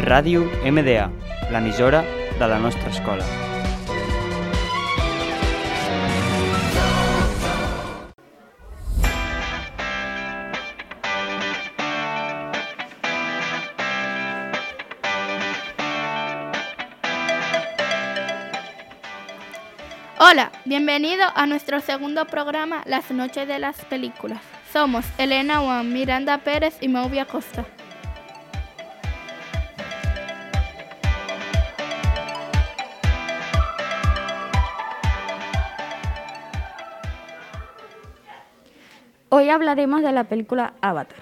Ràdio MDA, l'emissora de la nostra escola. Hola, bienvenido a nuestro segundo programa Las Noches de las Películas. Somos Elena Juan, Miranda Pérez y Mauvia Costa. Hoy hablaremos de la película Avatar.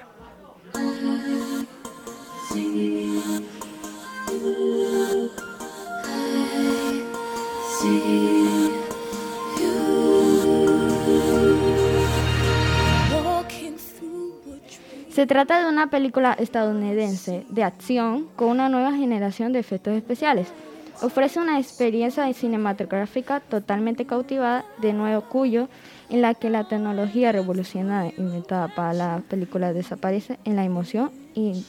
Se trata de una película estadounidense de acción con una nueva generación de efectos especiales. Ofrece una experiencia cinematográfica totalmente cautivada, de nuevo cuyo, en la que la tecnología revolucionada inventada para la película desaparece en la emoción y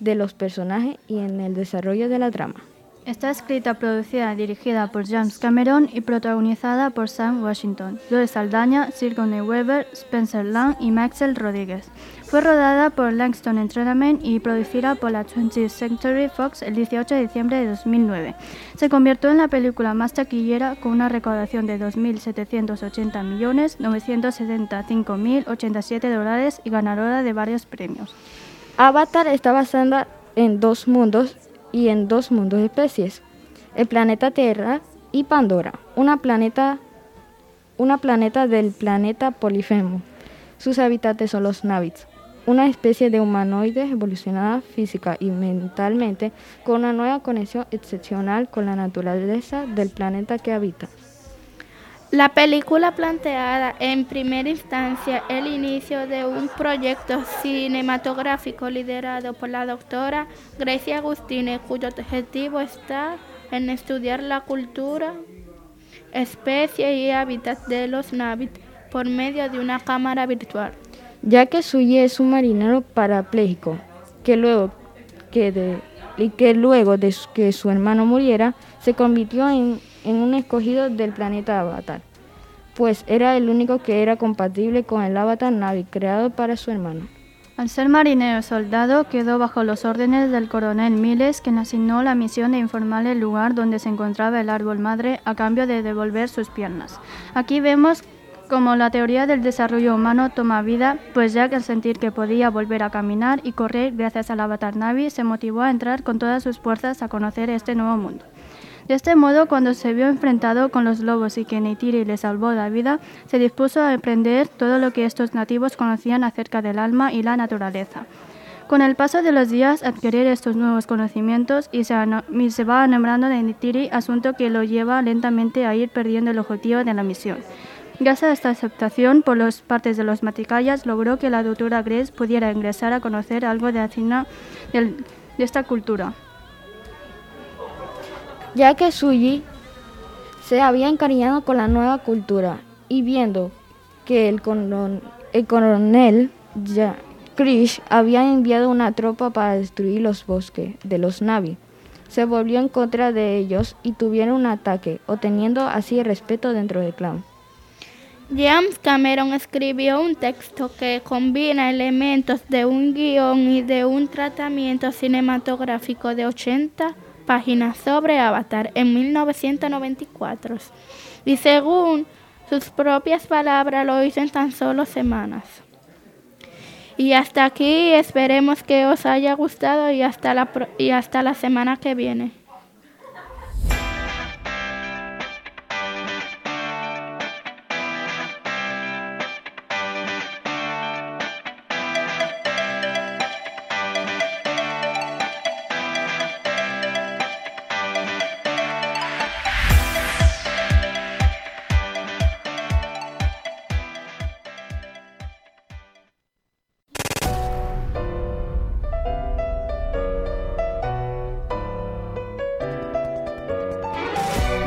de los personajes y en el desarrollo de la trama. Está escrita, producida y dirigida por James Cameron y protagonizada por Sam Washington, Joe Saldaña, Sigourney Weaver, Spencer Lang y Maxwell Rodríguez. Fue rodada por Langston Entertainment y producida por la 20th Century Fox el 18 de diciembre de 2009. Se convirtió en la película más taquillera con una recaudación de 2.780.975.087 dólares y ganadora de varios premios. Avatar está basada en dos mundos y en dos mundos de especies, el planeta Tierra y Pandora, una planeta, una planeta del planeta Polifemo. Sus habitantes son los Navits, una especie de humanoides evolucionada física y mentalmente con una nueva conexión excepcional con la naturaleza del planeta que habita. La película planteada en primera instancia el inicio de un proyecto cinematográfico liderado por la doctora Gracie Agustine, cuyo objetivo está en estudiar la cultura, especie y hábitat de los Navit por medio de una cámara virtual. Ya que Suyi es un marinero parapléjico, que luego que de, que luego de que su hermano muriera, se convirtió en en un escogido del planeta Avatar, pues era el único que era compatible con el Avatar Navi creado para su hermano. Al ser marinero soldado, quedó bajo los órdenes del coronel Miles, quien asignó la misión de informarle el lugar donde se encontraba el árbol madre a cambio de devolver sus piernas. Aquí vemos como la teoría del desarrollo humano toma vida, pues Jack al sentir que podía volver a caminar y correr gracias al Avatar Navi, se motivó a entrar con todas sus fuerzas a conocer este nuevo mundo. De este modo, cuando se vio enfrentado con los lobos y que Neytiri le salvó la vida, se dispuso a aprender todo lo que estos nativos conocían acerca del alma y la naturaleza. Con el paso de los días, adquirir estos nuevos conocimientos y se, va enamorando de Neytiri, asunto que lo lleva lentamente a ir perdiendo el objetivo de la misión. Gracias a esta aceptación por las partes de los maticayas, logró que la doctora Grace pudiera ingresar a conocer algo de la de esta cultura ya que Suji se había encariñado con la nueva cultura y viendo que el, coronel Krish había enviado una tropa para destruir los bosques de los Navi, se volvió en contra de ellos y tuvieron un ataque, obteniendo así el respeto dentro del clan. James Cameron escribió un texto que combina elementos de un guion y de un tratamiento cinematográfico de 80 páginas sobre Avatar en 1994 y según sus propias palabras lo hizo en tan solo semanas. Y hasta aquí esperemos que os haya gustado y hasta la, y hasta la semana que viene.